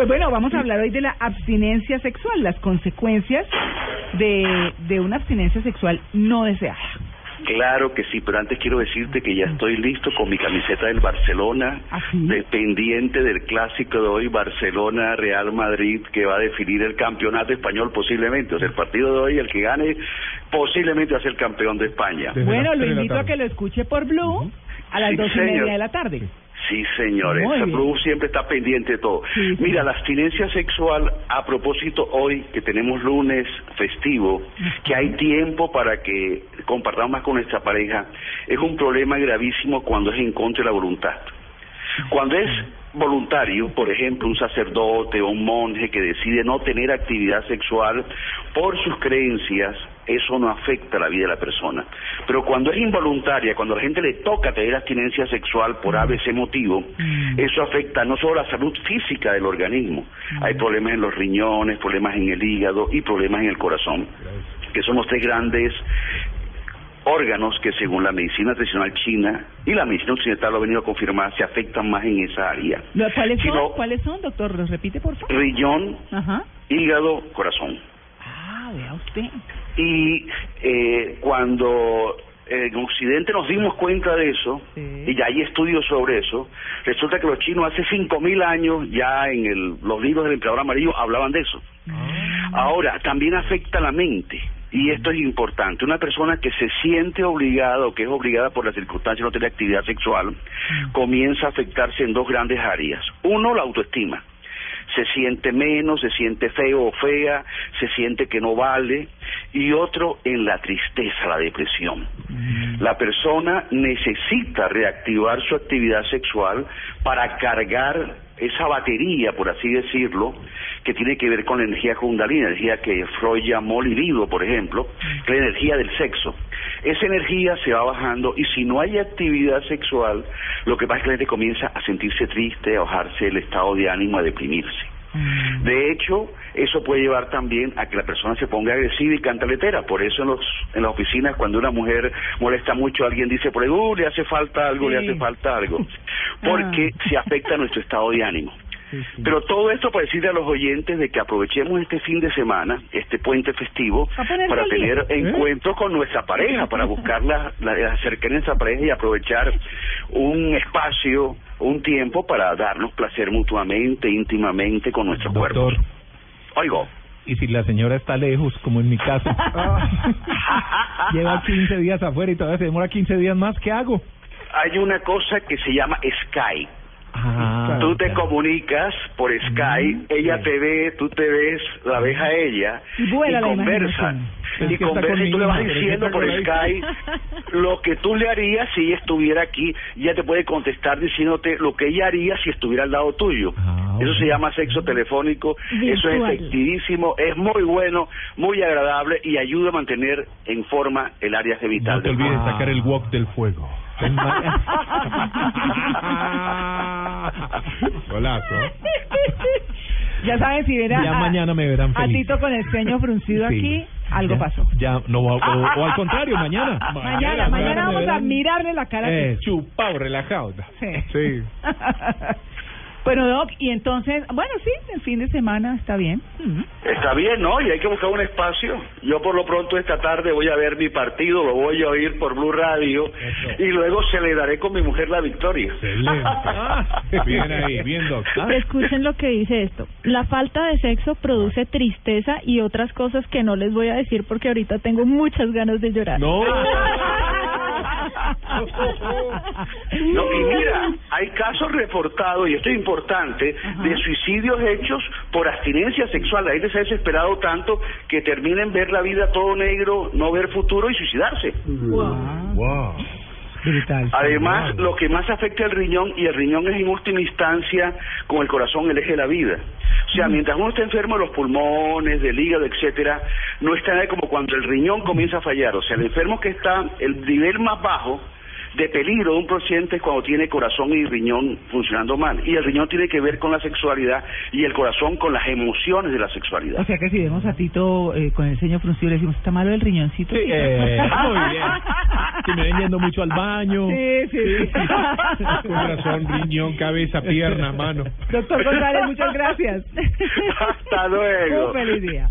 Pues bueno, vamos a hablar hoy de la abstinencia sexual, las consecuencias de, de una abstinencia sexual no deseada. Claro que sí, pero antes quiero decirte que ya estoy listo con mi camiseta del Barcelona, ¿Ah, dependiente del clásico de hoy, Barcelona-Real Madrid, que va a definir el campeonato español posiblemente. O sea, el partido de hoy, el que gane, posiblemente va a ser campeón de España. Desde Bueno, lo invito a que lo escuche por Blue a las Sí, dos y señor. media de la tarde. Sí, señores. Blue siempre está pendiente de todo. Sí, sí. Mira, la abstinencia sexual, a propósito hoy que tenemos lunes festivo, que hay tiempo para que compartamos más con nuestra pareja, es un problema gravísimo cuando es en contra de la voluntad. Cuando es voluntario, por ejemplo, un sacerdote o un monje que decide no tener actividad sexual por sus creencias, eso no afecta la vida de la persona. Pero cuando es involuntaria, cuando a la gente le toca tener abstinencia sexual por ABC motivo, eso afecta no solo la salud física del organismo, hay problemas en los riñones, problemas en el hígado y problemas en el corazón, que son los tres grandes órganos que según la medicina tradicional china y la medicina occidental lo ha venido a confirmar se afectan más en esa área. ¿Cuáles son? no- ¿Cuáles son, doctor? ¿Los repite, por favor? Riñón, Ajá. hígado, corazón. Ah, vea usted. Y eh, cuando en Occidente nos dimos cuenta de eso, Sí. y ya hay estudios sobre eso, resulta que los chinos hace 5.000 años ya en el- los libros del emperador amarillo hablaban de eso. Ahora, también afecta la mente. Y esto es importante. Una persona que se siente obligada o que es obligada por las circunstancias de no tener actividad sexual, comienza a afectarse en dos grandes áreas. Uno, la autoestima. Se siente menos, se siente feo o fea, se siente que no vale. Y otro, en la tristeza, la depresión. La persona necesita reactivar su actividad sexual para cargar esa batería, por así decirlo, que tiene que ver con la energía kundalini, energía que Freud llamó libido, por ejemplo, que es la energía del sexo. Esa energía se va bajando y si no hay actividad sexual, lo que pasa es que la gente comienza a sentirse triste, a bajarse el estado de ánimo, a deprimirse. De hecho, eso puede llevar también a que la persona se ponga agresiva y cantaletera. Por eso en, los, en las oficinas, cuando una mujer molesta mucho, alguien dice por ahí, "Uh, le hace falta algo, le hace falta algo. Porque se afecta nuestro estado de ánimo. Pero todo esto para decirle a los oyentes de que aprovechemos este fin de semana, este puente festivo, para tener encuentros con nuestra pareja, para buscar la, la, la cercanía de nuestra pareja y aprovechar un espacio, un tiempo para darnos placer mutuamente, íntimamente con nuestro cuerpo. Oigo. y si la señora está lejos, como en mi caso, lleva 15 días afuera y todavía se demora 15 días más, ¿qué hago? Hay una cosa que se llama Skype. Ah, Tú te comunicas por Skype, ella sí. te ve, tú te ves, la ves a ella Y la conversan. Y conversan y tú le vas diciendo por. Skype lo que tú le harías si ella estuviera aquí. Ella te puede contestar diciéndote lo que ella haría si estuviera al lado tuyo. Ah, Eso se llama sexo telefónico. Eso es efectivísimo, es muy bueno, muy agradable y ayuda a mantener en forma el área vital No te olvides cuerpo. sacar el wok del fuego. Golazo. Ya saben, si ven a, Ya mañana me verán a feliz. Tito con el ceño fruncido Sí. aquí, algo Ya- pasó. Ya, no, o, o- o al contrario, mañana. Mañana, mañana me vamos a mirarle la cara. a Eh, chupado, relajado. Sí. Sí. bueno, Doc, y entonces, bueno, sí, el fin de semana está bien. Está bien, ¿no? Y hay que buscar un espacio. Yo por lo pronto esta tarde voy a ver mi partido, lo voy a oír por Blue Radio y luego celebraré con mi mujer la victoria. Excelente. Ah, bien ahí, bien, Doc. Ah, Escuchen lo que dice esto. La falta de sexo produce tristeza y otras cosas que no les voy a decir porque ahorita tengo muchas ganas de llorar. No. No, y mira, hay casos reportados, y esto es importante, de suicidios hechos por abstinencia sexual. La gente se ha desesperado tanto que terminen ver la vida todo negro, no ver futuro y suicidarse. Wow. Brutal. Además, lo que más afecta al riñón, y el riñón es en última instancia con el corazón el eje de la vida. O sea, mientras uno está enfermo de los pulmones, del hígado, etcétera, no está como cuando el riñón comienza a fallar. O sea, el enfermo que está, el nivel más bajo de peligro de un paciente es cuando tiene corazón y riñón funcionando mal. Y el riñón tiene que ver con la sexualidad y el corazón con las emociones de la sexualidad. O sea que si vemos a Tito eh, con el ceño fruncido le decimos, ¿está malo el riñoncito? Sí, Tito?" eh, muy bien. Si me ven yendo mucho al baño. Sí, sí, sí. Corazón, riñón, cabeza, pierna, mano. Doctor González, muchas gracias. Hasta luego. Un feliz día.